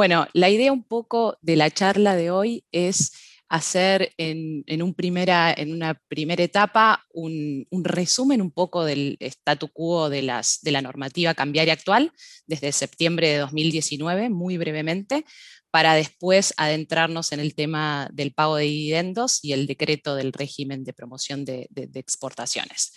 Bueno, la idea un poco de la charla de hoy es hacer en, una primera etapa un, resumen un poco del statu quo de, las, de la normativa cambiaria actual desde septiembre de 2019, muy brevemente, para después adentrarnos en el tema del pago de dividendos y el decreto del régimen de promoción de, exportaciones.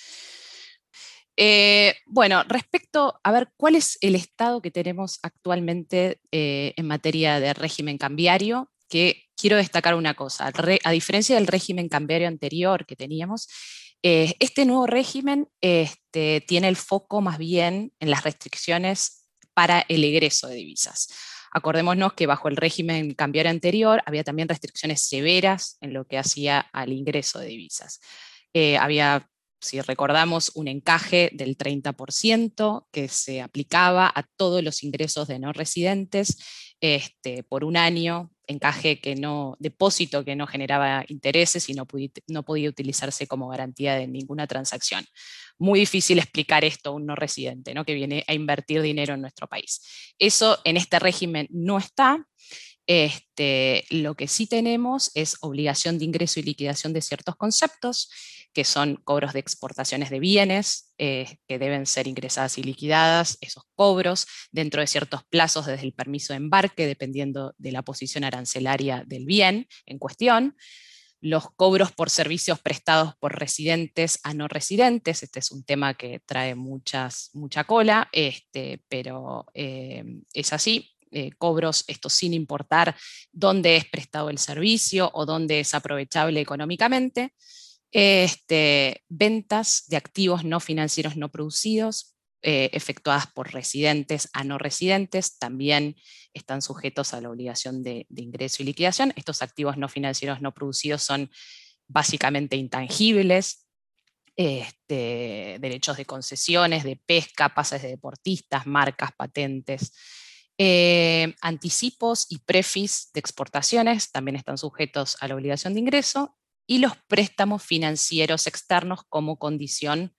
Eh, bueno, respecto a ver cuál es el estado que tenemos actualmente eh, en materia de régimen cambiario, que quiero destacar una cosa, a diferencia del régimen cambiario anterior que teníamos, eh, este nuevo régimen este, tiene el foco más bien en las restricciones para el egreso de divisas. Acordémonos que bajo el régimen cambiario anterior había también restricciones severas en lo que hacía al ingreso de divisas. Había, si recordamos, un encaje del 30% que se aplicaba a todos los ingresos de no residentes este, por un año encaje que no, depósito que no generaba intereses y no, no podía utilizarse como garantía de ninguna transacción. Muy difícil explicar esto a un no residente ¿no? que viene a invertir dinero en nuestro país. Eso en este régimen no está. Este, lo que sí tenemos es obligación de ingreso y liquidación de ciertos conceptos que son cobros de exportaciones de bienes eh, que deben ser ingresadas y liquidadas, esos cobros dentro de ciertos plazos desde el permiso de embarque, dependiendo de la posición arancelaria del bien en cuestión, los cobros por servicios prestados por residentes a no residentes, este es un tema que trae muchas, mucha cola, este, pero eh, es así, eh, cobros, esto sin importar dónde es prestado el servicio o dónde es aprovechable económicamente, este, ventas de activos no financieros no producidos, eh, efectuadas por residentes a no residentes, también están sujetos a la obligación de, ingreso y liquidación. Estos activos no financieros no producidos son básicamente intangibles, este, derechos de concesiones, de pesca, pases de deportistas, marcas, patentes. Eh, anticipos y prefis de exportaciones también están sujetos a la obligación de ingreso y los préstamos financieros externos como condición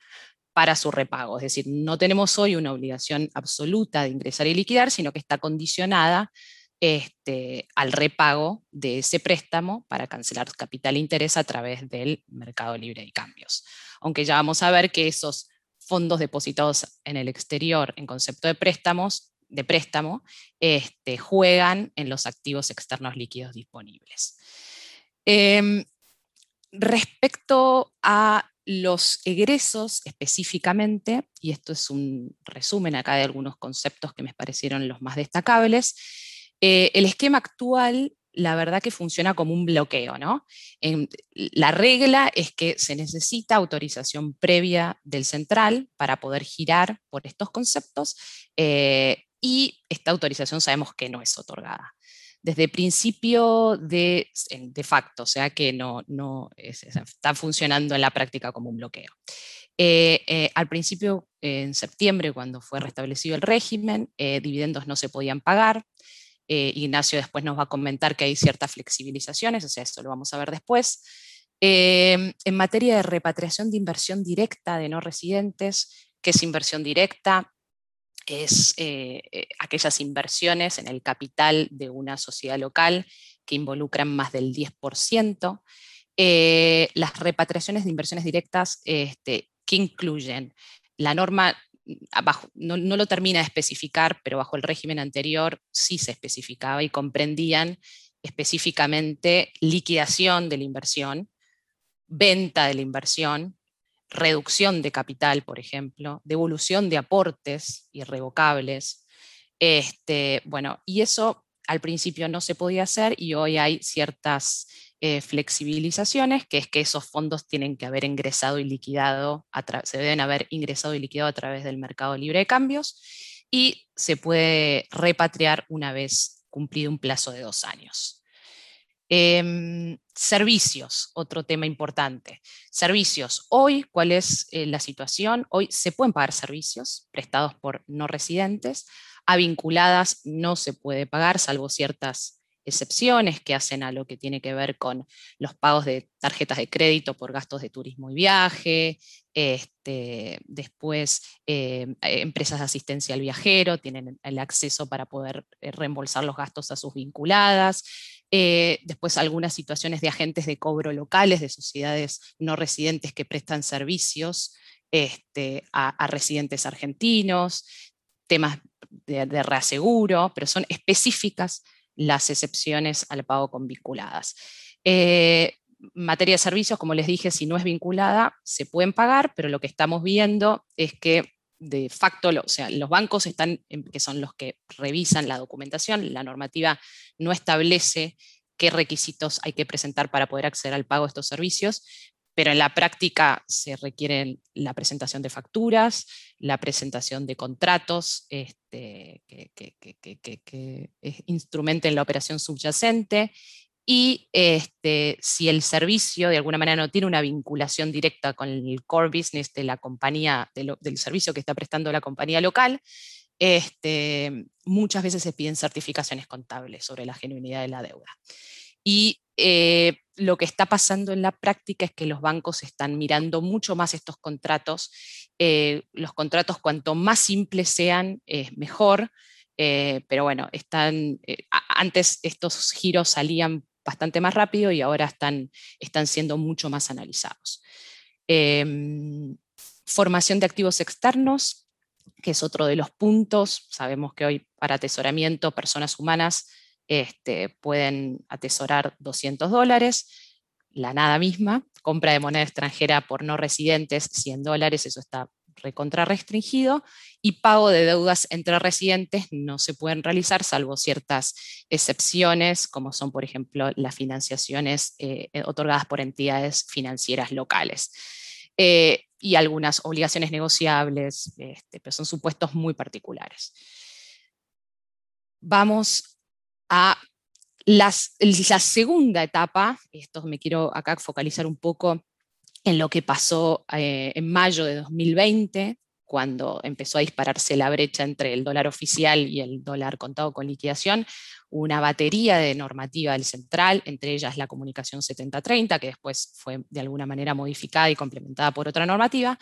para su repago. Es decir, no tenemos hoy una obligación absoluta de ingresar y liquidar, sino que está condicionada este, al repago de ese préstamo para cancelar capital e interés a través del mercado libre de cambios. Aunque ya vamos a ver que esos fondos depositados en el exterior en concepto de préstamos de préstamo este, juegan en los activos externos líquidos disponibles. Em, Respecto a los egresos específicamente, y esto es un resumen acá de algunos conceptos que me parecieron los más destacables, eh, el esquema actual, la verdad que funciona como un bloqueo, ¿no? la regla es que se necesita autorización previa del central para poder girar por estos conceptos eh, y esta autorización sabemos que no es otorgada desde principio de, de facto, o sea que no, no está funcionando en la práctica como un bloqueo. Eh, eh, al principio, en septiembre, cuando fue restablecido el régimen, eh, dividendos no se podían pagar. Ignacio después nos va a comentar que hay ciertas flexibilizaciones, o sea, esto lo vamos a ver después. en materia de repatriación de inversión directa de no residentes, ¿qué es inversión directa? Es eh, eh, aquellas inversiones en el capital de una sociedad local que involucran más del 10%. Eh, las repatriaciones de inversiones directas este, que incluyen la norma, no, no, lo termina de especificar, pero bajo el régimen anterior sí se especificaba y comprendían específicamente liquidación de la inversión, venta de la inversión, reducción de capital, por ejemplo, devolución de aportes irrevocables. Este, bueno, y eso al principio no se podía hacer y hoy hay ciertas eh, flexibilizaciones, que es que esos fondos tienen que haber ingresado y liquidado, se deben haber ingresado y liquidado a través del mercado libre de cambios y se puede repatriar una vez cumplido un plazo de dos años. Em, servicios, otro tema importante. Servicios. Hoy, ¿cuál es eh, la situación? Hoy se pueden pagar servicios prestados por no residentes. A vinculadas no se puede pagar, salvo ciertas excepciones que hacen a lo que tiene que ver con los pagos de tarjetas de crédito por gastos de turismo y viaje, este, después eh, empresas de asistencia al viajero tienen el acceso para poder eh, reembolsar los gastos a sus vinculadas, eh, después algunas situaciones de agentes de cobro locales, de sociedades no residentes que prestan servicios este, a, residentes argentinos, temas de, reaseguro, pero son específicas las excepciones al pago con vinculadas. Eh, materia de servicios, como les dije, si no es vinculada, se pueden pagar, pero lo que estamos viendo es que de facto, o sea, los bancos están, que son los que revisan la documentación, la normativa no establece qué requisitos hay que presentar para poder acceder al pago de estos servicios, pero en la práctica se requieren la presentación de facturas, la presentación de contratos este, que, que, instrumenten la operación subyacente y este, si el servicio de alguna manera no tiene una vinculación directa con el core business de la compañía, del servicio que está prestando la compañía local, este, muchas veces se piden certificaciones contables sobre la genuinidad de la deuda. Y eh, lo que está pasando en la práctica es que los bancos están mirando mucho más estos contratos. Eh, los contratos cuanto más simples sean, es mejor. Eh, pero bueno, están, antes estos giros salían bastante más rápido y ahora están, están siendo mucho más analizados. Em, formación de activos externos, que es otro de los puntos. Sabemos que hoy para atesoramiento, personas humanas este, pueden atesorar 200 dólares, la nada misma, compra de moneda extranjera por no residentes 100 dólares, eso está recontra restringido, y pago de deudas entre residentes no se pueden realizar salvo ciertas excepciones, como son, por ejemplo, las financiaciones eh, otorgadas por entidades financieras locales. Eh, y algunas obligaciones negociables, este, pero son supuestos muy particulares. Vamos a las, la segunda etapa, esto me quiero acá focalizar un poco en lo que pasó eh, en mayo de 2020, cuando empezó a dispararse la brecha entre el dólar oficial y el dólar contado con liquidación, una batería de normativa del central, entre ellas la comunicación 7030, que después fue de alguna manera modificada y complementada por otra normativa,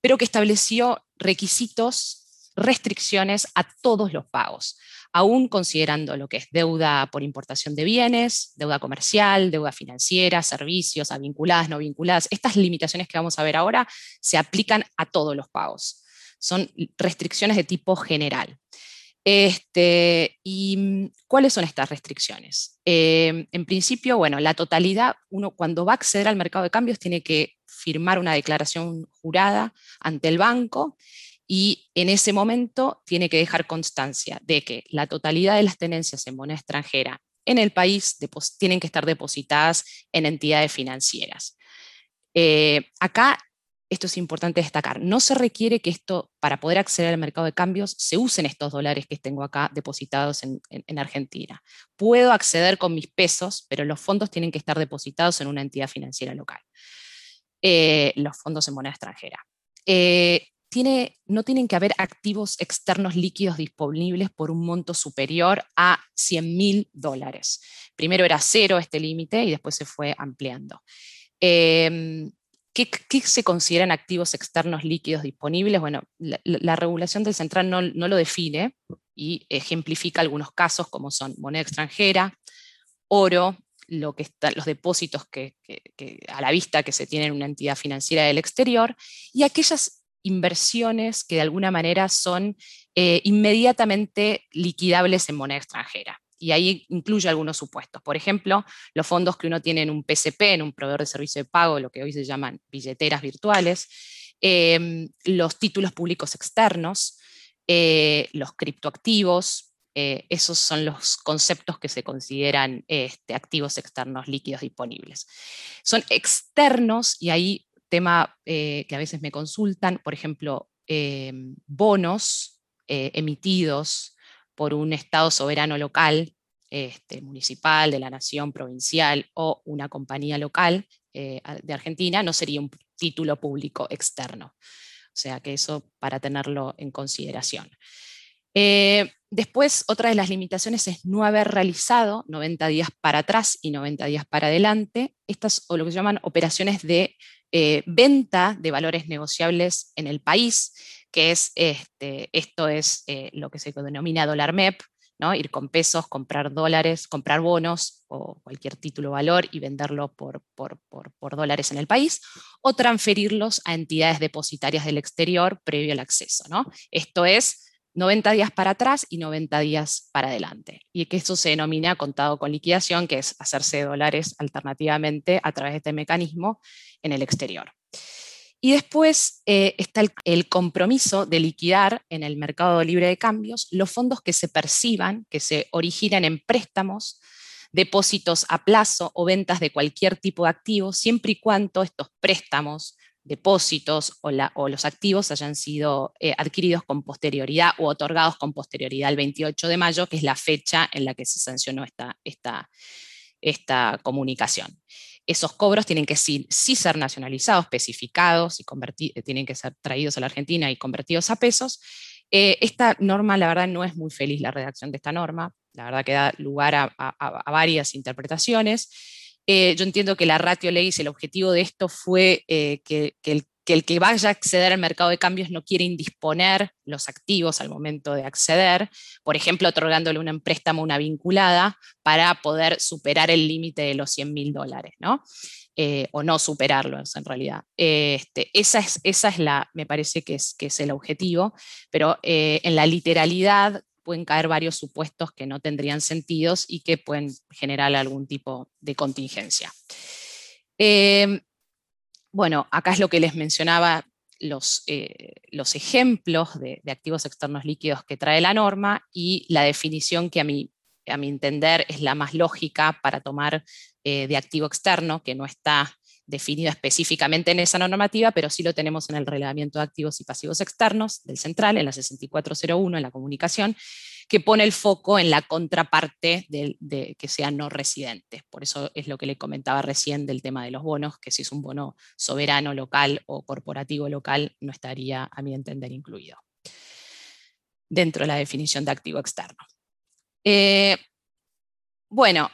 pero que estableció requisitos, restricciones a todos los pagos, aún considerando lo que es deuda por importación de bienes, deuda comercial, deuda financiera, servicios, a vinculadas, no vinculadas. Estas limitaciones que vamos a ver ahora se aplican a todos los pagos. Son restricciones de tipo general. Este, ¿Y cuáles son estas restricciones? Eh, en principio, bueno, la totalidad, uno cuando va a acceder al mercado de cambios tiene que firmar una declaración jurada ante el banco y en ese momento tiene que dejar constancia de que la totalidad de las tenencias en moneda extranjera en el país tienen que estar depositadas en entidades financieras. Eh, acá, esto es importante destacar, no se requiere que esto, para poder acceder al mercado de cambios, se usen estos dólares que tengo acá depositados en, Argentina. Puedo acceder con mis pesos, pero los fondos tienen que estar depositados en una entidad financiera local. Eh, los fondos en moneda extranjera. Eh, no tienen que haber activos externos líquidos disponibles por un monto superior a 100 mil dólares. Primero era cero este límite y después se fue ampliando. Em, ¿qué, se consideran activos externos líquidos disponibles? Bueno, la, regulación del central no, lo define y ejemplifica algunos casos como son moneda extranjera, oro, lo que los depósitos que, a la vista que se tienen en una entidad financiera del exterior y aquellas inversiones que de alguna manera son eh, inmediatamente liquidables en moneda extranjera. Y ahí incluye algunos supuestos. Por ejemplo, los fondos que uno tiene en un PCP, en un proveedor de servicio de pago, lo que hoy se llaman billeteras virtuales, em, los títulos públicos externos, eh, los criptoactivos, eh, esos son los conceptos que se consideran este, activos externos líquidos disponibles. Son externos y ahí tema eh, que a veces me consultan, por ejemplo, em, bonos eh, emitidos por un Estado soberano local, este, municipal, de la nación, provincial o una compañía local eh, de Argentina, no sería un título público externo. O sea que eso para tenerlo en consideración. Después, otra de las limitaciones es no haber realizado 90 días para atrás y 90 días para adelante, estas o lo que se llaman operaciones de eh, venta de valores negociables en el país, que es, este, esto es eh, lo que se denomina dólar MEP, ¿no? ir con pesos, comprar dólares, comprar bonos o cualquier título valor y venderlo por, por, por, dólares en el país, o transferirlos a entidades depositarias del exterior previo al acceso. ¿no? Esto es 90 días para atrás y 90 días para adelante. Y que eso se denomina contado con liquidación, que es hacerse dólares alternativamente a través de este mecanismo en el exterior. Y después eh, está el, compromiso de liquidar en el mercado libre de cambios los fondos que se perciban, que se originan en préstamos, depósitos a plazo o ventas de cualquier tipo de activo, siempre y cuando estos préstamos, depósitos o, los activos hayan sido eh, adquiridos con posterioridad o otorgados con posterioridad al 28 de mayo, que es la fecha en la que se sancionó esta, comunicación esos cobros tienen que sí, ser nacionalizados, especificados y eh, tienen que ser traídos a la Argentina y convertidos a pesos. Eh, esta norma, la verdad, no es muy feliz la redacción de esta norma, la verdad que da lugar a, varias interpretaciones. Eh, yo entiendo que la ratio ley, el objetivo de esto fue que, que, el que vaya a acceder al mercado de cambios no quiere indisponer los activos al momento de acceder, por ejemplo, otorgándole un préstamo una vinculada para poder superar el límite de los 100 mil dólares, ¿no? Eh, o no superarlos en realidad. Este, esa, es, esa es la, me parece que es, el objetivo, pero eh, en la literalidad pueden caer varios supuestos que no tendrían sentidos y que pueden generar algún tipo de contingencia. Eh, bueno, acá es lo que les mencionaba, los, eh, los ejemplos de, activos externos líquidos que trae la norma y la definición que a mi, a mi entender es la más lógica para tomar eh, de activo externo, que no está definido específicamente en esa normativa, pero sí lo tenemos en el reglamento de activos y pasivos externos del central, en la 6401, en la comunicación, que pone el foco en la contraparte de, que sean no residentes. Por eso es lo que le comentaba recién del tema de los bonos, que si es un bono soberano local o corporativo local, no estaría, a mi entender, incluido dentro de la definición de activo externo. Eh, bueno,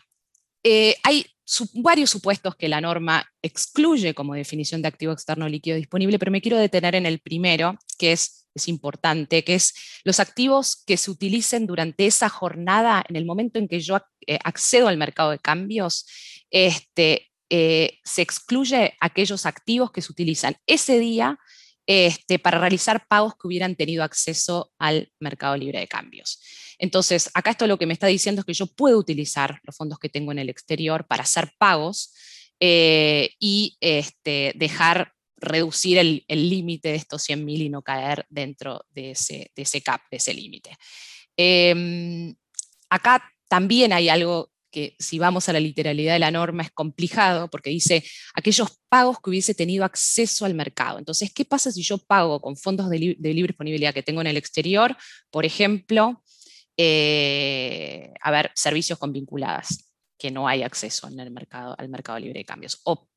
eh, hay varios supuestos que la norma excluye como definición de activo externo líquido disponible, pero me quiero detener en el primero, que es es importante, que es los activos que se utilicen durante esa jornada, en el momento en que yo eh, accedo al mercado de cambios, este, eh, se excluye aquellos activos que se utilizan ese día este, para realizar pagos que hubieran tenido acceso al mercado libre de cambios. Entonces, acá esto lo que me está diciendo es que yo puedo utilizar los fondos que tengo en el exterior para hacer pagos eh, y este, dejar reducir el límite de estos 100.000 y no caer dentro de ese, cap, de ese límite. Em, acá también hay algo que si vamos a la literalidad de la norma es complicado porque dice aquellos pagos que hubiese tenido acceso al mercado. Entonces, ¿qué pasa si yo pago con fondos de, libre disponibilidad que tengo en el exterior? Por ejemplo, eh, a ver, servicios con vinculadas que no hay acceso en el mercado, al mercado libre de cambios. O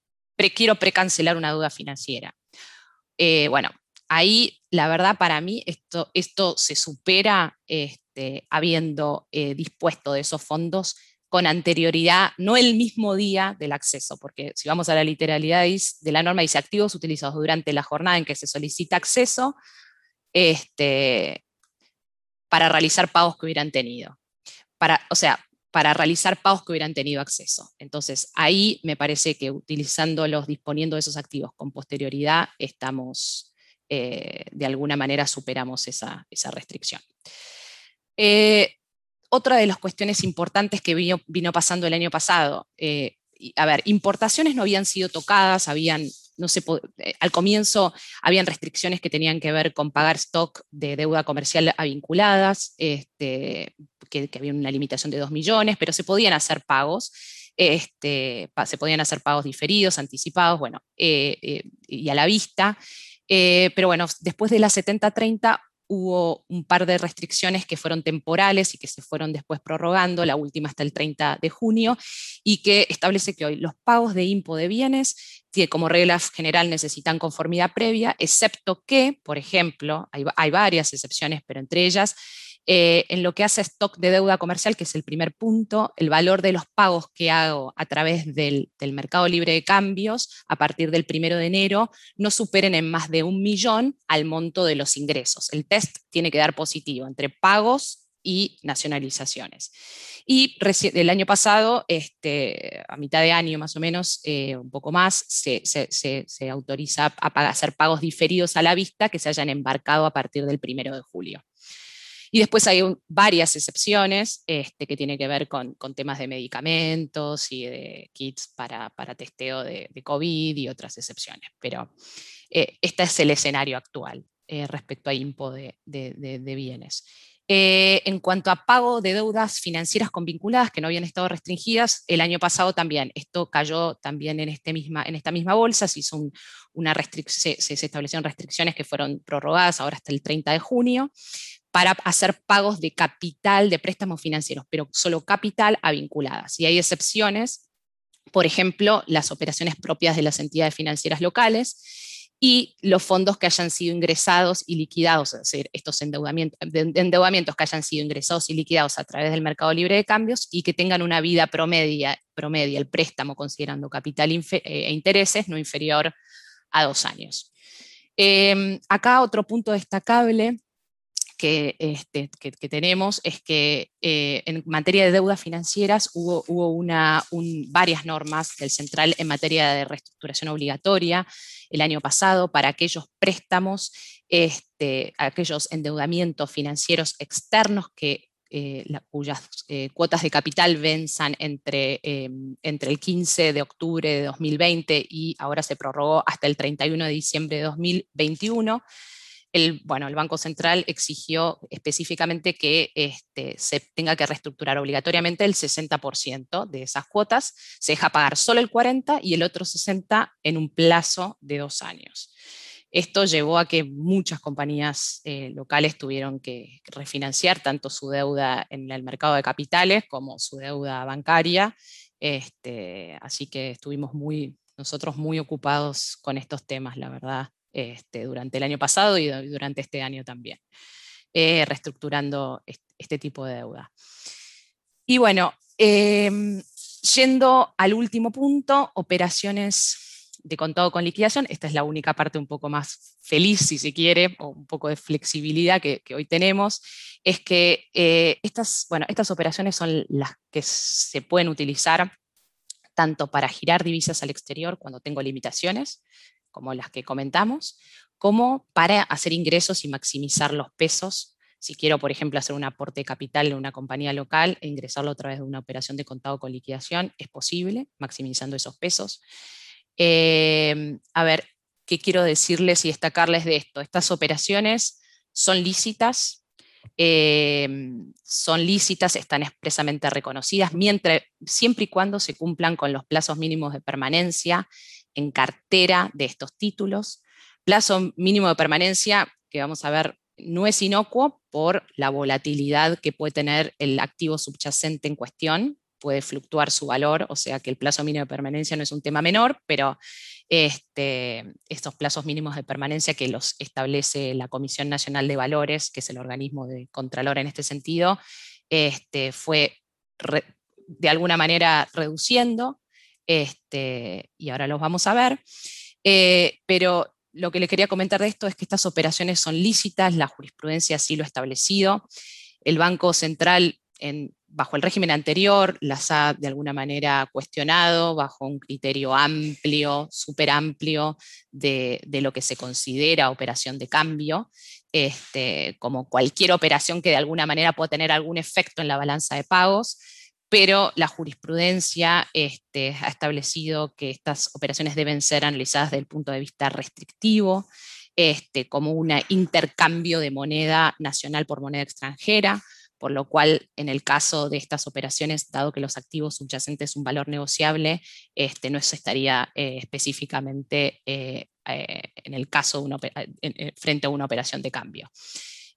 quiero precancelar una deuda financiera. Eh, bueno, ahí la verdad para mí esto, esto se supera este, habiendo eh, dispuesto de esos fondos con anterioridad, no el mismo día del acceso, porque si vamos a la literalidad de la norma, dice activos utilizados durante la jornada en que se solicita acceso este, para realizar pagos que hubieran tenido. Para, o sea, para realizar pagos que hubieran tenido acceso. Entonces, ahí me parece que utilizándolos, disponiendo de esos activos con posterioridad, estamos, eh, de alguna manera, superamos esa, restricción. Eh, otra de las cuestiones importantes que vino, pasando el año pasado, eh, a ver, importaciones no habían sido tocadas, habían no se eh, al comienzo habían restricciones que tenían que ver con pagar stock de deuda comercial a vinculadas, este, que, había una limitación de 2 millones, pero se podían hacer pagos. Este, se podían hacer pagos diferidos, anticipados, bueno, eh, y a la vista. pero bueno, después de la 70-30 hubo un par de restricciones que fueron temporales y que se fueron después prorrogando, la última hasta el 30 de junio, y que establece que hoy los pagos de impo de bienes que como regla general necesitan conformidad previa, excepto que, por ejemplo, hay, varias excepciones, pero entre ellas, Eh, en lo que hace stock de deuda comercial, que es el primer punto, el valor de los pagos que hago a través del, mercado libre de cambios a partir del primero de enero no superen en más de un millón al monto de los ingresos. El test tiene que dar positivo entre pagos y nacionalizaciones. Y el año pasado, este, a mitad de año más o menos, eh, un poco más, se, autoriza a hacer pagos diferidos a la vista que se hayan embarcado a partir del primero de julio. Y después hay varias excepciones este, que tienen que ver con, temas de medicamentos y de kits para, testeo de, COVID y otras excepciones. Pero eh, este es el escenario actual eh, respecto a IMPO de, de bienes. Eh, en cuanto a pago de deudas financieras con vinculadas que no habían estado restringidas, el año pasado también, esto cayó también en, este misma, en esta misma bolsa, se, hizo una se, se, establecieron restricciones que fueron prorrogadas ahora hasta el 30 de junio para hacer pagos de capital de préstamos financieros, pero solo capital a vinculadas. Y hay excepciones, por ejemplo, las operaciones propias de las entidades financieras locales y los fondos que hayan sido ingresados y liquidados, es decir, estos endeudamientos, que hayan sido ingresados y liquidados a través del mercado libre de cambios y que tengan una vida promedia, promedia el préstamo considerando capital eh, e intereses no inferior a dos años. Em, acá otro punto destacable que, este, que, tenemos es que eh, en materia de deudas financieras hubo, hubo una, varias normas del Central en materia de reestructuración obligatoria el año pasado para aquellos préstamos, este, aquellos endeudamientos financieros externos que eh, cuyas eh, cuotas de capital venzan entre, entre el 15 de octubre de 2020 y ahora se prorrogó hasta el 31 de diciembre de 2021 el, bueno, el Banco Central exigió específicamente que este, se tenga que reestructurar obligatoriamente el 60% de esas cuotas, se deja pagar solo el 40% y el otro 60% en un plazo de dos años. Esto llevó a que muchas compañías eh, locales tuvieron que refinanciar tanto su deuda en el mercado de capitales como su deuda bancaria. Este, así que estuvimos muy, nosotros muy ocupados con estos temas, la verdad, este, durante el año pasado y durante este año también, eh, reestructurando este, tipo de deuda. Y bueno, em, yendo al último punto, operaciones de contado con liquidación, esta es la única parte un poco más feliz, si se quiere, o un poco de flexibilidad que, hoy tenemos, es que eh, estas, bueno, estas operaciones son las que se pueden utilizar tanto para girar divisas al exterior cuando tengo limitaciones, como las que comentamos, como para hacer ingresos y maximizar los pesos. Si quiero, por ejemplo, hacer un aporte de capital en una compañía local e ingresarlo a través de una operación de contado con liquidación, es posible, maximizando esos pesos. Em, a ver, ¿qué quiero decirles y destacarles de esto? Estas operaciones son lícitas, em, son lícitas, están expresamente reconocidas, siempre y cuando se cumplan con los plazos mínimos de permanencia en cartera de estos títulos. Plazo mínimo de permanencia, que vamos a ver, no es inocuo por la volatilidad que puede tener el activo subyacente en cuestión, puede fluctuar su valor, o sea que el plazo mínimo de permanencia no es un tema menor, pero este, estos plazos mínimos de permanencia que los establece la Comisión Nacional de Valores, que es el organismo de Contralor en este sentido, este, fue de alguna manera reduciendo este, y ahora los vamos a ver. Eh, pero lo que les quería comentar de esto es que estas operaciones son lícitas, la jurisprudencia así lo ha establecido. El Banco Central, en, bajo el régimen anterior, las ha de alguna manera cuestionado bajo un criterio amplio, súper amplio, de, lo que se considera operación de cambio. Este, como cualquier operación que de alguna manera pueda tener algún efecto en la balanza de pagos, pero la jurisprudencia este, ha establecido que estas operaciones deben ser analizadas desde el punto de vista restrictivo, este, como un intercambio de moneda nacional por moneda extranjera, por lo cual en el caso de estas operaciones, dado que los activos subyacentes son un valor negociable, este, no se estaría eh, específicamente eh, eh, en el caso frente a una operación de cambio.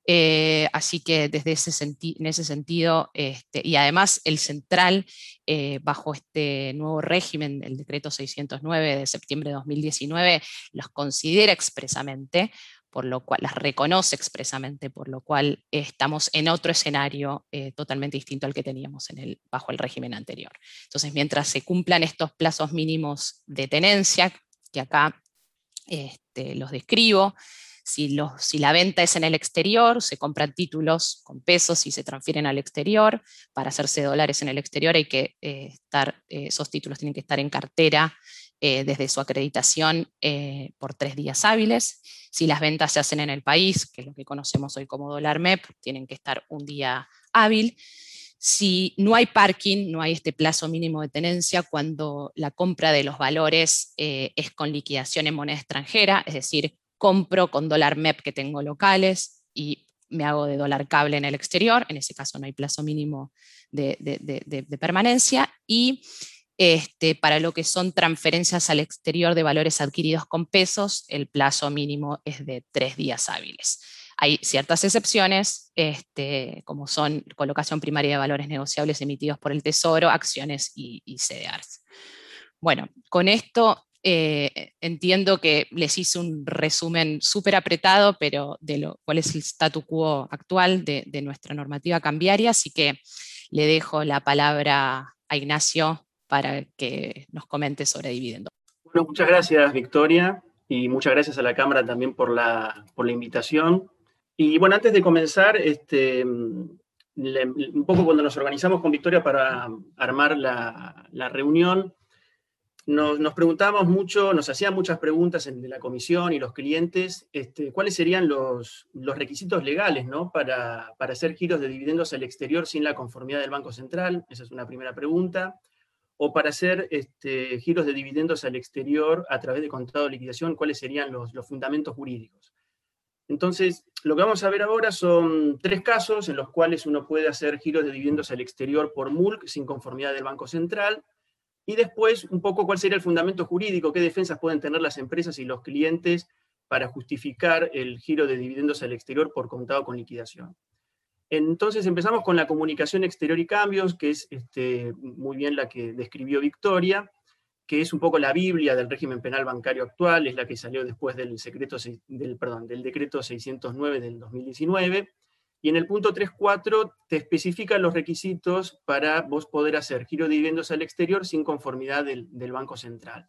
Eh, así que desde ese en ese sentido, este, y además el central, eh, bajo este nuevo régimen, el decreto 609 de septiembre de 2019, los considera expresamente, por lo cual las reconoce expresamente, por lo cual estamos en otro escenario eh, totalmente distinto al que teníamos en el, bajo el régimen anterior. Entonces, mientras se cumplan estos plazos mínimos de tenencia, que acá este, los describo, si, la venta es en el exterior, se compran títulos con pesos y se transfieren al exterior. Para hacerse dólares en el exterior hay que eh, eh, esos títulos tienen que estar en cartera eh, desde su acreditación por tres días hábiles. Si las ventas se hacen en el país, que es lo que conocemos hoy como dólar MEP, tienen que estar un día hábil. Si no hay parking, no hay este plazo mínimo de tenencia cuando la compra de los valores es con liquidación en moneda extranjera, es decir, compro con dólar MEP que tengo locales y me hago de dólar cable en el exterior, en ese caso no hay plazo mínimo de, permanencia, y este, para lo que son transferencias al exterior de valores adquiridos con pesos, el plazo mínimo es de tres días hábiles. Hay ciertas excepciones, este, como son colocación primaria de valores negociables emitidos por el Tesoro, acciones y, CDRs. Bueno, con esto eh, entiendo que les hice un resumen súper apretado, pero de lo, cuál es el statu quo actual de, nuestra normativa cambiaria, así que le dejo la palabra a Ignacio para que nos comente sobre dividendo. Bueno, muchas gracias Victoria y muchas gracias a la Cámara también por la, por la invitación. Y bueno, antes de comenzar, este, un poco cuando nos organizamos con Victoria para armar la, la reunión, nos, preguntábamos mucho, nos hacían muchas preguntas de la comisión y los clientes, este, cuáles serían los, los requisitos legales ¿no? para, para hacer giros de dividendos al exterior sin la conformidad del Banco Central. Esa es una primera pregunta o para hacer este, giros de dividendos al exterior a través de contrato de liquidación, cuáles serían los, fundamentos jurídicos. Entonces, lo que vamos a ver ahora son tres casos en los cuales uno puede hacer giros de dividendos al exterior por MULC sin conformidad del Banco Central, y después un poco cuál sería el fundamento jurídico, qué defensas pueden tener las empresas y los clientes para justificar el giro de dividendos al exterior por contado con liquidación. Entonces empezamos con la comunicación exterior y cambios, que es este, muy bien la que describió Victoria, que es un poco la Biblia del régimen penal bancario actual, es la que salió después del, secreto, del, perdón, del decreto 609 del 2019, y en el punto 3.4 te especifica los requisitos para vos poder hacer giro de dividendos al exterior sin conformidad del, Banco Central.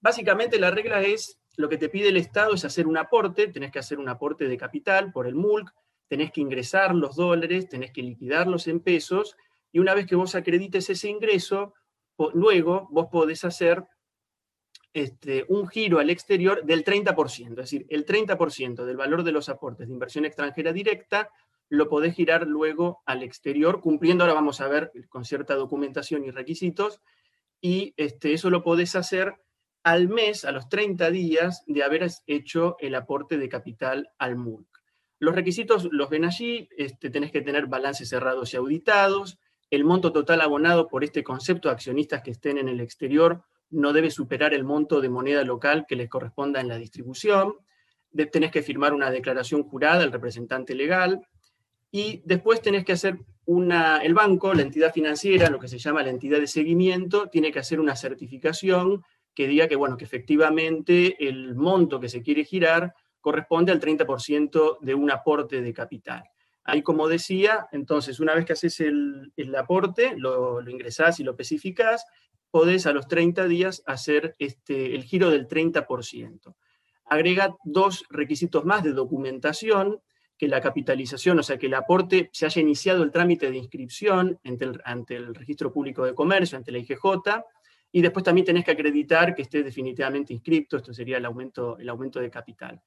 Básicamente la regla es, lo que te pide el Estado es hacer un aporte, tenés que hacer un aporte de capital por el MULC, tenés que ingresar los dólares, tenés que liquidarlos en pesos, y una vez que vos acredites ese ingreso, luego vos podés hacer este, un giro al exterior del 30%, es decir, el 30% del valor de los aportes de inversión extranjera directa lo podés girar luego al exterior, cumpliendo, ahora vamos a ver, con cierta documentación y requisitos, y este, eso lo podés hacer al mes, a los 30 días de haber hecho el aporte de capital al MULC. Los requisitos los ven allí, este, tenés que tener balances cerrados y auditados, el monto total abonado por este concepto de accionistas que estén en el exterior no debe superar el monto de moneda local que les corresponda en la distribución, tenés que firmar una declaración jurada al representante legal, y después tenés que hacer una, el banco, la entidad financiera, lo que se llama la entidad de seguimiento, tiene que hacer una certificación que diga que, bueno, que efectivamente el monto que se quiere girar corresponde al 30% de un aporte de capital. Ahí, como decía, entonces, una vez que haces el, aporte, lo, ingresás y lo especificás, podés a los 30 días hacer este, el giro del 30%. Agrega dos requisitos más de documentación, que la capitalización, o sea, que el aporte se haya iniciado el trámite de inscripción ante el, Registro Público de Comercio, ante la IGJ, y después también tenés que acreditar que esté definitivamente inscripto, esto sería el aumento, el aumento de capital.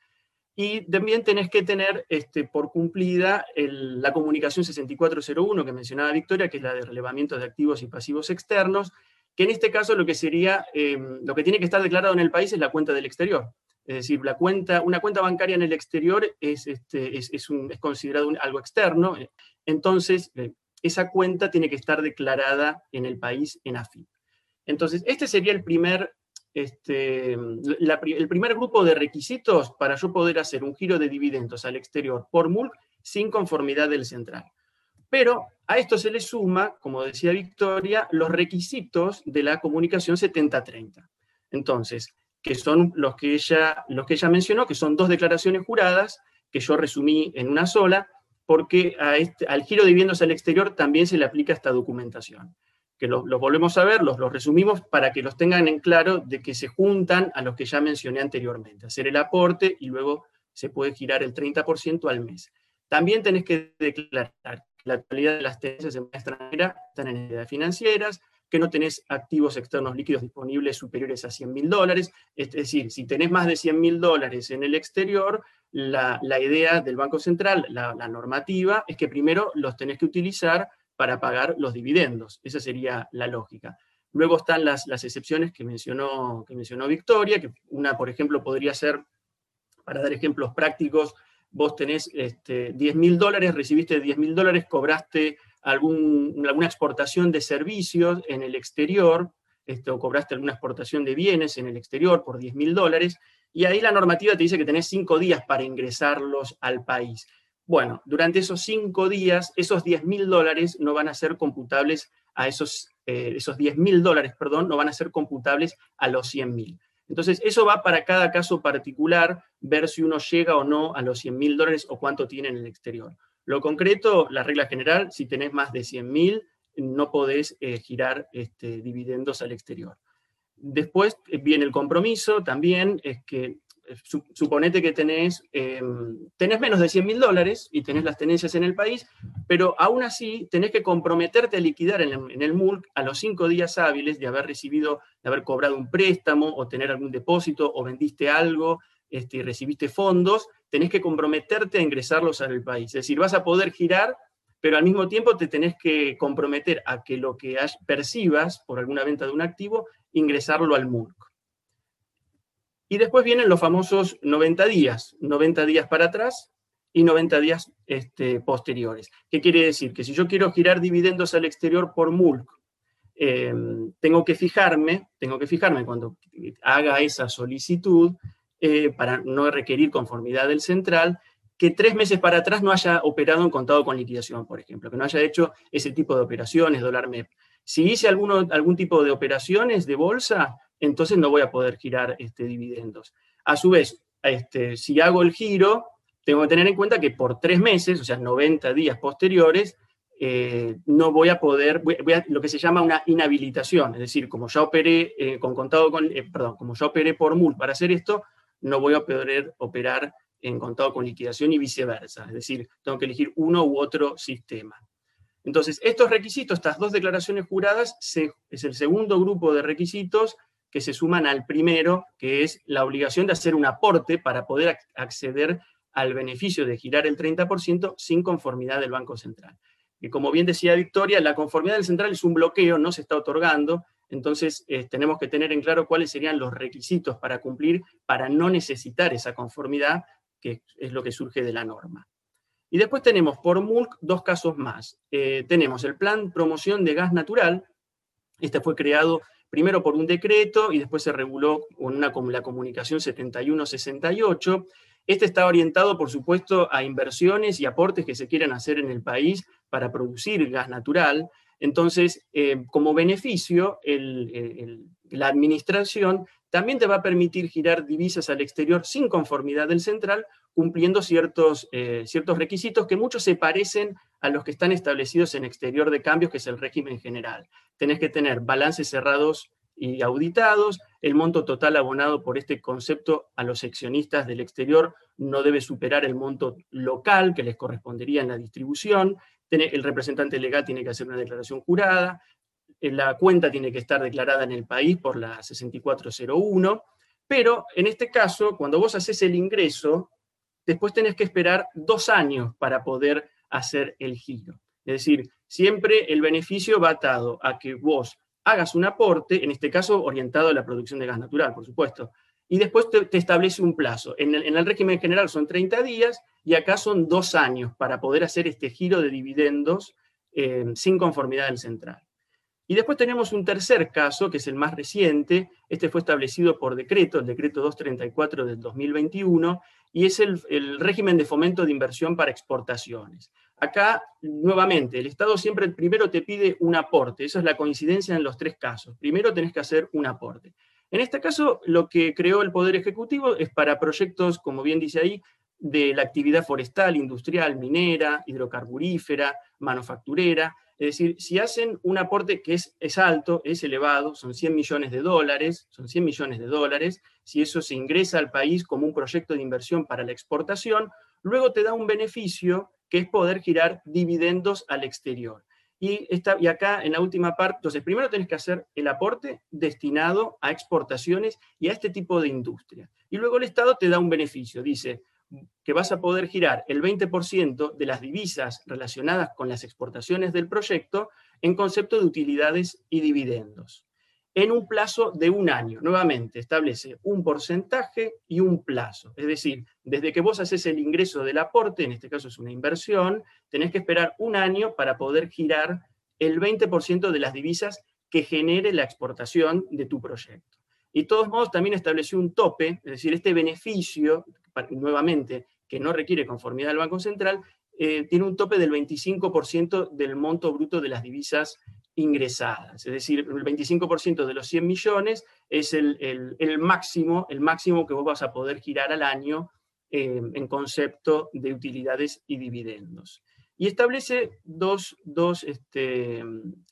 Y también tenés que tener este, por cumplida la comunicación 6401 que mencionaba Victoria, que es la de relevamiento de activos y pasivos externos, que en este caso lo que sería, em, lo que tiene que estar declarado en el país es la cuenta del exterior. Es decir, la cuenta, una cuenta bancaria en el exterior es, este, es, es, considerado algo externo, entonces eh, esa cuenta tiene que estar declarada en el país en AFI. Entonces, este sería el primer este, el primer grupo de requisitos para yo poder hacer un giro de dividendos al exterior por MULC sin conformidad del central. Pero a esto se le suma, como decía Victoria, los requisitos de la comunicación 7030. Entonces, que son los que, ella, los que ella mencionó, que son dos declaraciones juradas, que yo resumí en una sola, porque este, al giro de viviendas al exterior también se le aplica esta documentación. Que los, volvemos a ver, los, los resumimos para que los tengan en claro de que se juntan a los que ya mencioné anteriormente, hacer el aporte y luego se puede girar el 30% al mes. También tenés que declarar que la totalidad de las tenencias en extranjera están en entidades financieras, que no tenés activos externos líquidos disponibles superiores a 100 mil dólares. Es decir, si tenés más de 100 mil dólares en el exterior, la, idea del Banco Central, la, normativa, es que primero los tenés que utilizar para pagar los dividendos. Esa sería la lógica. Luego están las, las excepciones que mencionó, que mencionó Victoria, que una, por ejemplo, podría ser, para dar ejemplos prácticos, vos tenés este, 10 mil dólares, recibiste 10 mil dólares, cobraste alguna exportación de servicios en el exterior, este, o cobraste alguna exportación de bienes en el exterior por 10 mil dólares, y ahí la normativa te dice que tenés cinco días para ingresarlos al país. Bueno, durante esos cinco días, esos 10 mil dólares no van a ser computables a esos, eh, esos 10 mil dólares, perdón, no van a ser computables a los 100 mil. Entonces, eso va para cada caso particular, ver si uno llega o no a los 100 mil dólares o cuánto tiene en el exterior. Lo concreto, la regla general, si tenés más de 100 mil, no podés eh, girar este, dividendos al exterior. Después eh, viene el compromiso, también es que eh, suponete que tenés, em, tenés menos de 100 mil dólares y tenés las tenencias en el país, pero aún así tenés que comprometerte a liquidar en el, en el MULC a los cinco días hábiles de haber recibido, de haber cobrado un préstamo o tener algún depósito o vendiste algo este, recibiste fondos, tenés que comprometerte a ingresarlos al país. Es decir, vas a poder girar, pero al mismo tiempo te tenés que comprometer a que lo que percibas por alguna venta de un activo, ingresarlo al MURC. Y después vienen los famosos 90 días, 90 días para atrás y 90 días este, posteriores. ¿Qué quiere decir? Que si yo quiero girar dividendos al exterior por MULC, eh, tengo que fijarme, tengo que fijarme cuando haga esa solicitud, eh, para no requerir conformidad del central, que tres meses para atrás no haya operado en contado con liquidación, por ejemplo, que no haya hecho ese tipo de operaciones, dólar MEP. Si hice alguno, algún tipo de operaciones de bolsa, entonces no voy a poder girar este, dividendos. A su vez, este, si hago el giro, tengo que tener en cuenta que por tres meses, o sea, 90 días posteriores, eh, no voy a poder, voy, lo que se llama una inhabilitación, es decir, como ya operé eh, con contado con, perdón, como ya operé por MUL para hacer esto, no voy a poder operar en contado con liquidación y viceversa. Es decir, tengo que elegir uno u otro sistema. Entonces, estos requisitos, estas dos declaraciones juradas, es el segundo grupo de requisitos que se suman al primero, que es la obligación de hacer un aporte para poder acceder al beneficio de girar el 30% sin conformidad del Banco Central. Y como bien decía Victoria, la conformidad del central es un bloqueo, no se está otorgando, entonces, eh, tenemos que tener en claro cuáles serían los requisitos para cumplir, para no necesitar esa conformidad, que es lo que surge de la norma. Y después tenemos por MULC dos casos más. Eh, tenemos el Plan Promoción de Gas Natural. Este fue creado primero por un decreto y después se reguló con una, la comunicación 7168. Este está orientado, por supuesto, a inversiones y aportes que se quieran hacer en el país para producir gas natural. Entonces, eh, como beneficio, la administración también te va a permitir girar divisas al exterior sin conformidad del central, cumpliendo ciertos, eh, ciertos requisitos que muchos se parecen a los que están establecidos en exterior de cambios, que es el régimen general. Tenés que tener balances cerrados y auditados, el monto total abonado por este concepto a los seccionistas del exterior no debe superar el monto local que les correspondería en la distribución, el representante legal tiene que hacer una declaración jurada, eh, la cuenta tiene que estar declarada en el país por la 6401, pero en este caso, cuando vos haces el ingreso, después tenés que esperar dos años para poder hacer el giro. Es decir, siempre el beneficio va atado a que vos hagas un aporte, en este caso orientado a la producción de gas natural, por supuesto, y después te, establece un plazo. En el, régimen general son 30 días y acá son dos años para poder hacer este giro de dividendos eh, sin conformidad del central. Y después tenemos un tercer caso, que es el más reciente. Este fue establecido por decreto, el decreto 234 del 2021, y es el, el, régimen de fomento de inversión para exportaciones. Acá, nuevamente, el Estado siempre primero te pide un aporte. Esa es la coincidencia en los tres casos. Primero tenés que hacer un aporte. En este caso, lo que creó el Poder Ejecutivo es para proyectos, como bien dice ahí, de la actividad forestal, industrial, minera, hidrocarburífera, manufacturera. Es decir, si hacen un aporte que es, es, alto, es elevado, son 100 millones de dólares, son 100 millones de dólares, si eso se ingresa al país como un proyecto de inversión para la exportación, luego te da un beneficio que es poder girar dividendos al exterior. Y, y acá en la última parte, entonces primero tenés que hacer el aporte destinado a exportaciones y a este tipo de industria. Y luego el Estado te da un beneficio, dice, que vas a poder girar el 20% de las divisas relacionadas con las exportaciones del proyecto en concepto de utilidades y dividendos, en un plazo de un año. Nuevamente, establece un porcentaje y un plazo. Es decir, desde que vos haces el ingreso del aporte, en este caso es una inversión, tenés que esperar un año para poder girar el 20% de las divisas que genere la exportación de tu proyecto. Y de todos modos también estableció un tope, es decir, este beneficio nuevamente, que no requiere conformidad del Banco Central, eh, tiene un tope del 25% del monto bruto de las divisas ingresadas. Es decir, el 25% de los 100 millones es el, máximo, el máximo que vos vas a poder girar al año eh, en concepto de utilidades y dividendos. Y establece dos, dos, este,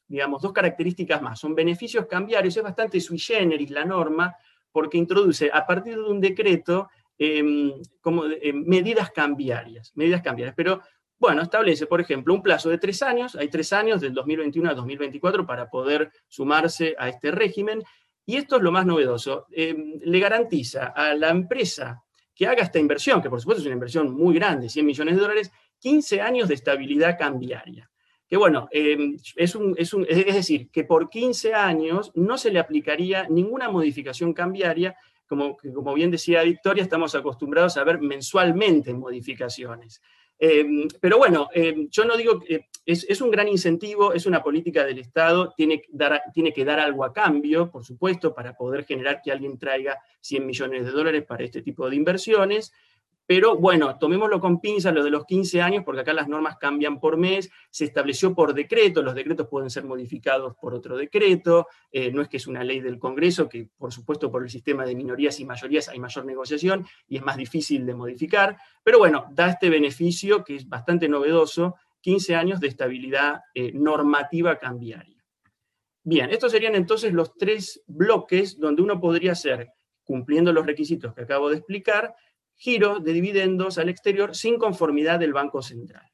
digamos, dos características más. Son beneficios cambiarios, es bastante sui generis la norma, porque introduce a partir de un decreto Em, como, em, medidas cambiarias, medidas cambiarias. Pero, bueno, establece, por ejemplo, un plazo de tres años, hay tres años, del 2021 a 2024, para poder sumarse a este régimen. Y esto es lo más novedoso, em, le garantiza a la empresa que haga esta inversión, que por supuesto es una inversión muy grande, 100 millones de dólares, 15 años de estabilidad cambiaria. Que bueno, es, un, es, un, es decir, que por 15 años no se le aplicaría ninguna modificación cambiaria como, como bien decía Victoria, estamos acostumbrados a ver mensualmente modificaciones. Em, pero bueno, em, yo no digo que es, un gran incentivo, es una política del Estado, tiene, dar, tiene que dar algo a cambio, por supuesto, para poder generar que alguien traiga 100 millones de dólares para este tipo de inversiones. Pero bueno, tomémoslo con pinzas lo de los 15 años, porque acá las normas cambian por mes, se estableció por decreto, los decretos pueden ser modificados por otro decreto, eh, no es que es una ley del Congreso, que por supuesto por el sistema de minorías y mayorías hay mayor negociación y es más difícil de modificar, pero bueno, da este beneficio que es bastante novedoso, 15 años de estabilidad eh, normativa cambiaria. Bien, estos serían entonces los tres bloques donde uno podría hacer, cumpliendo los requisitos que acabo de explicar, giro de dividendos al exterior sin conformidad del Banco Central.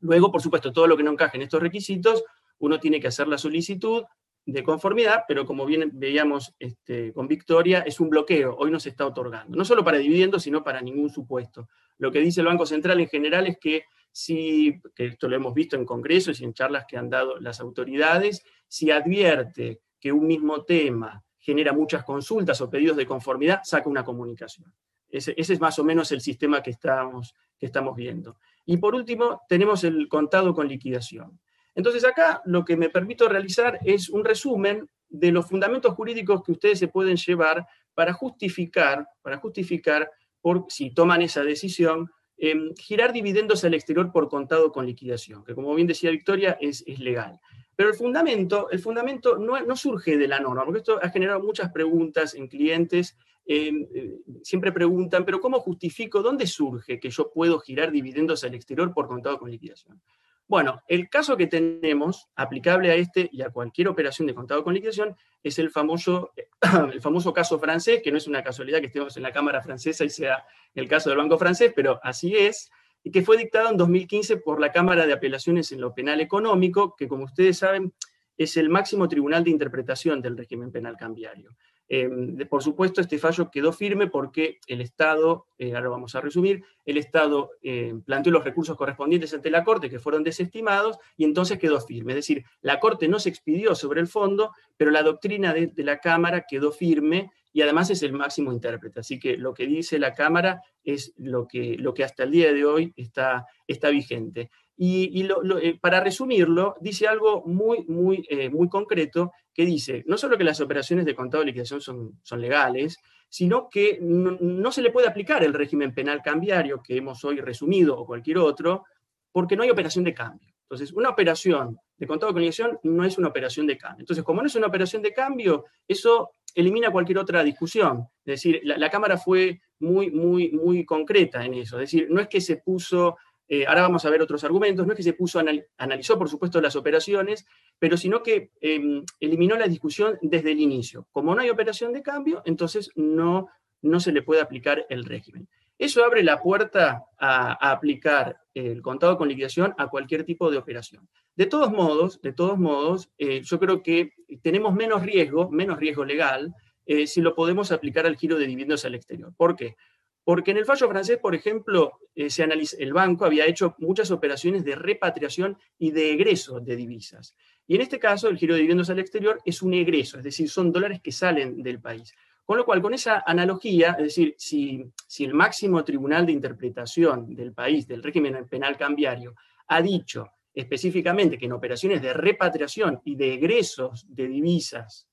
Luego, por supuesto, todo lo que no encaje en estos requisitos, uno tiene que hacer la solicitud de conformidad, pero como bien veíamos este, con Victoria, es un bloqueo, hoy no se está otorgando, no solo para dividendos, sino para ningún supuesto. Lo que dice el Banco Central en general es que si, que esto lo hemos visto en congresos y en charlas que han dado las autoridades, si advierte que un mismo tema genera muchas consultas o pedidos de conformidad, saca una comunicación. Ese, es más o menos el sistema que estamos, que estamos viendo. Y por último, tenemos el contado con liquidación. Entonces acá lo que me permito realizar es un resumen de los fundamentos jurídicos que ustedes se pueden llevar para justificar, para justificar por, si toman esa decisión, em, girar dividendos al exterior por contado con liquidación, que como bien decía Victoria, es, es legal. Pero el fundamento, el fundamento no, no, surge de la norma, porque esto ha generado muchas preguntas en clientes eh, siempre preguntan, pero ¿cómo justifico, dónde surge que yo puedo girar dividendos al exterior por contado con liquidación? Bueno, el caso que tenemos aplicable a este y a cualquier operación de contado con liquidación es el famoso, el famoso caso francés, que no es una casualidad que estemos en la Cámara Francesa y sea el caso del Banco Francés, pero así es, y que fue dictado en 2015 por la Cámara de Apelaciones en lo Penal Económico, que como ustedes saben es el máximo tribunal de interpretación del régimen penal cambiario. Em, por supuesto, este fallo quedó firme porque el Estado, eh, ahora vamos a resumir, el Estado eh, planteó los recursos correspondientes ante la Corte que fueron desestimados y entonces quedó firme. Es decir, la Corte no se expidió sobre el fondo, pero la doctrina de, la Cámara quedó firme y además es el máximo intérprete. Así que lo que dice la Cámara es lo que, hasta el día de hoy está vigente. Y, eh, para resumirlo, dice algo muy, muy, eh, muy concreto, que dice, no solo que las operaciones de contado de liquidación son, son legales, sino que no, se le puede aplicar el régimen penal cambiario que hemos hoy resumido o cualquier otro, porque no hay operación de cambio. Entonces, una operación de contado con liquidación no es una operación de cambio. Entonces, como no es una operación de cambio, eso elimina cualquier otra discusión. Es decir, la, Cámara fue muy, muy, muy concreta en eso. Es decir, no es que se puso, eh, ahora vamos a ver otros argumentos, no es que se puso, analizó por supuesto las operaciones, pero sino que em, eliminó la discusión desde el inicio. Como no hay operación de cambio, entonces no, no se le puede aplicar el régimen. Eso abre la puerta a, aplicar el contado con liquidación a cualquier tipo de operación. De todos modos, de todos modos, eh, yo creo que tenemos menos riesgo, menos riesgo legal, eh, si lo podemos aplicar al giro de dividendos al exterior. ¿Por qué? Porque en el fallo francés, por ejemplo, eh, se analiza, el banco había hecho muchas operaciones de repatriación y de egreso de divisas. Y en este caso, el giro de dividendos al exterior es un egreso, es decir, son dólares que salen del país. Con lo cual, con esa analogía, es decir, si, si el máximo tribunal de interpretación del país, del régimen penal cambiario, ha dicho específicamente que en operaciones de repatriación y de egresos de divisas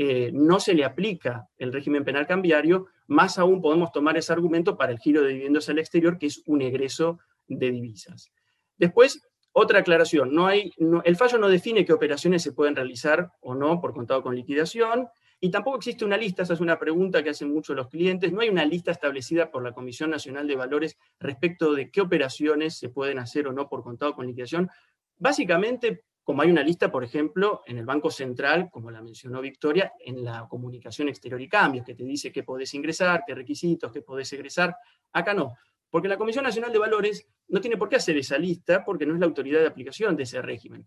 eh, no se le aplica el régimen penal cambiario, más aún podemos tomar ese argumento para el giro de dividendos al exterior, que es un egreso de divisas. Después, otra aclaración, no hay, el fallo no define qué operaciones se pueden realizar o no por contado con liquidación, y tampoco existe una lista, esa es una pregunta que hacen muchos los clientes, no hay una lista establecida por la Comisión Nacional de Valores respecto de qué operaciones se pueden hacer o no por contado con liquidación. Básicamente, como hay una lista, por ejemplo, en el Banco Central, como la mencionó Victoria, en la comunicación exterior y cambios, que te dice qué podés ingresar, qué requisitos, qué podés egresar. Acá no, porque la Comisión Nacional de Valores no tiene por qué hacer esa lista, porque no es la autoridad de aplicación de ese régimen.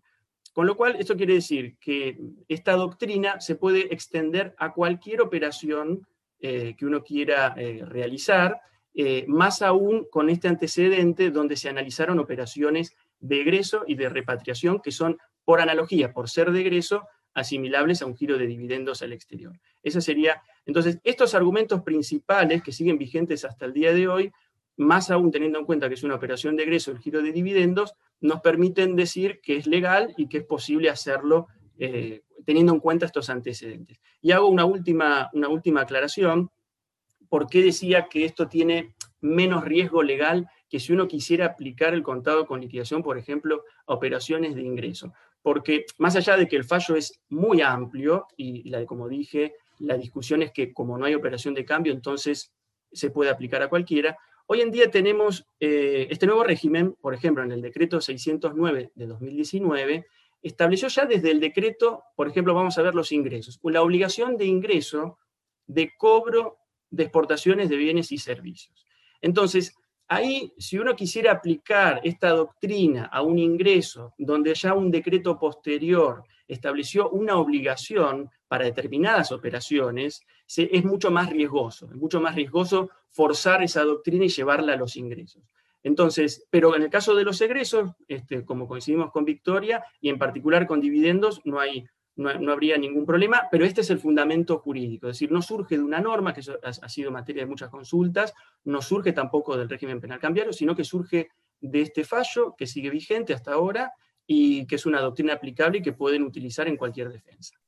Con lo cual, esto quiere decir que esta doctrina se puede extender a cualquier operación eh, que uno quiera eh, realizar, eh, más aún con este antecedente donde se analizaron operaciones de egreso y de repatriación que son, por analogía, por ser de egreso, asimilables a un giro de dividendos al exterior. Esa sería, entonces, estos argumentos principales que siguen vigentes hasta el día de hoy, más aún teniendo en cuenta que es una operación de egreso el giro de dividendos, nos permiten decir que es legal y que es posible hacerlo eh, teniendo en cuenta estos antecedentes. Y hago una última, una última aclaración. ¿Por qué decía que esto tiene menos riesgo legal que si uno quisiera aplicar el contado con liquidación, por ejemplo, a operaciones de ingreso? Porque más allá de que el fallo es muy amplio, y, la, como dije, la discusión es que como no hay operación de cambio, entonces se puede aplicar a cualquiera, Hoy en día tenemos eh, este nuevo régimen, por ejemplo, en el decreto 609 de 2019, estableció ya desde el decreto, por ejemplo, vamos a ver los ingresos, la obligación de ingreso de cobro de exportaciones de bienes y servicios. Entonces, ahí, si uno quisiera aplicar esta doctrina a un ingreso donde ya un decreto posterior estableció una obligación para determinadas operaciones, es mucho más riesgoso, es mucho más riesgoso forzar esa doctrina y llevarla a los ingresos. Entonces, pero en el caso de los egresos, este, como coincidimos con Victoria, y en particular con dividendos, no, hay, no, habría ningún problema, pero este es el fundamento jurídico, es decir, no surge de una norma, que ha, ha sido materia de muchas consultas, no surge tampoco del régimen penal cambiario, sino que surge de este fallo que sigue vigente hasta ahora y que es una doctrina aplicable y que pueden utilizar en cualquier defensa.